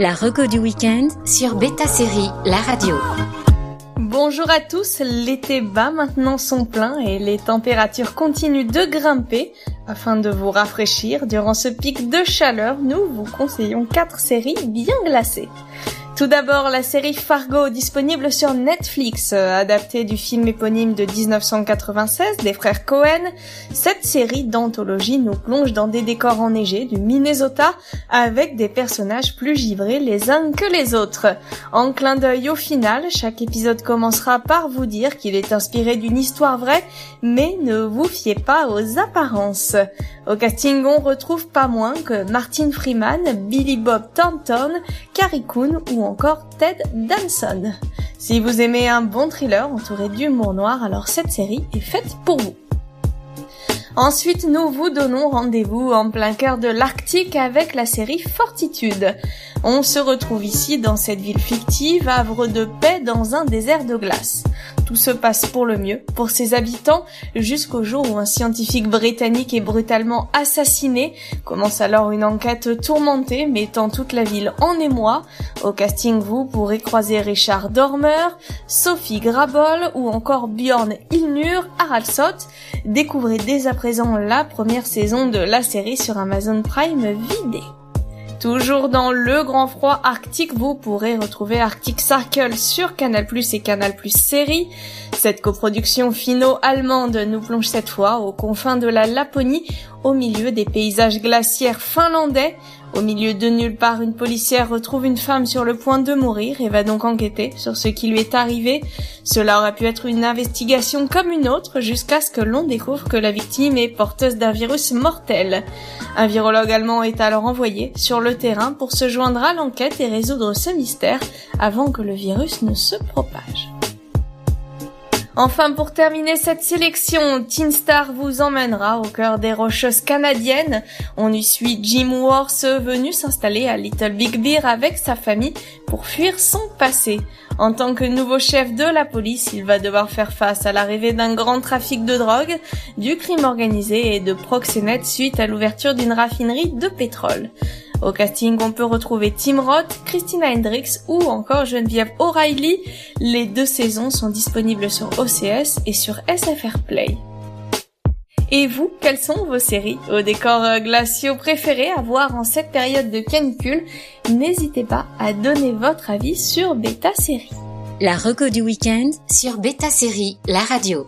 La reco du week-end sur Beta Série, la radio. Bonjour à tous, l'été bat maintenant son plein et les températures continuent de grimper. Afin de vous rafraîchir durant ce pic de chaleur, nous vous conseillons quatre séries bien glacées. Tout d'abord, la série Fargo, disponible sur Netflix, euh, adaptée du film éponyme de 1996 des frères Cohen. Cette série d'anthologie nous plonge dans des décors enneigés du Minnesota avec des personnages plus givrés les uns que les autres. En clin d'œil au final, chaque épisode commencera par vous dire qu'il est inspiré d'une histoire vraie, mais ne vous fiez pas aux apparences. Au casting, on retrouve pas moins que Martin Freeman, Billy Bob Thornton, Carrie Coon ou encore Ted Danson. Si vous aimez un bon thriller entouré d'humour noir, alors cette série est faite pour vous. Ensuite, nous vous donnons rendez-vous en plein cœur de l'Arctique avec la série Fortitude. On se retrouve ici dans cette ville fictive, havre de paix dans un désert de glace. Tout se passe pour le mieux pour ses habitants jusqu'au jour où un scientifique britannique est brutalement assassiné. Commence alors une enquête tourmentée mettant toute la ville en émoi. Au casting, vous pourrez croiser Richard Dormer, Sophie Grabol ou encore Bjorn Ilnur Haraldsson. Découvrez dès à présent la première saison de la série sur Amazon Prime Vidéo. Toujours dans le grand froid arctique, vous pourrez retrouver Arctic Circle sur Canal+, et Canal+, série. Cette coproduction finno-allemande nous plonge cette fois aux confins de la Laponie, au milieu des paysages glaciaires finlandais. Au milieu de nulle part, une policière retrouve une femme sur le point de mourir et va donc enquêter sur ce qui lui est arrivé. Cela aurait pu être une investigation comme une autre jusqu'à ce que l'on découvre que la victime est porteuse d'un virus mortel. Un virologue allemand est alors envoyé sur le terrain pour se joindre à l'enquête et résoudre ce mystère avant que le virus ne se propage. Enfin, pour terminer cette sélection, Teen Star vous emmènera au cœur des rocheuses canadiennes. On y suit Jim Worth venu s'installer à Little Big Bear avec sa famille pour fuir son passé. En tant que nouveau chef de la police, il va devoir faire face à l'arrivée d'un grand trafic de drogue, du crime organisé et de proxénètes suite à l'ouverture d'une raffinerie de pétrole. Au casting, on peut retrouver Tim Roth, Christina Hendricks ou encore Geneviève O'Reilly. Les deux saisons sont disponibles sur OCS et sur SFR Play. Et vous, quelles sont vos séries aux décors glaciaux préférés à voir en cette période de canicule? N'hésitez pas à donner votre avis sur Beta Série. La reco du week-end sur Beta Série, la radio.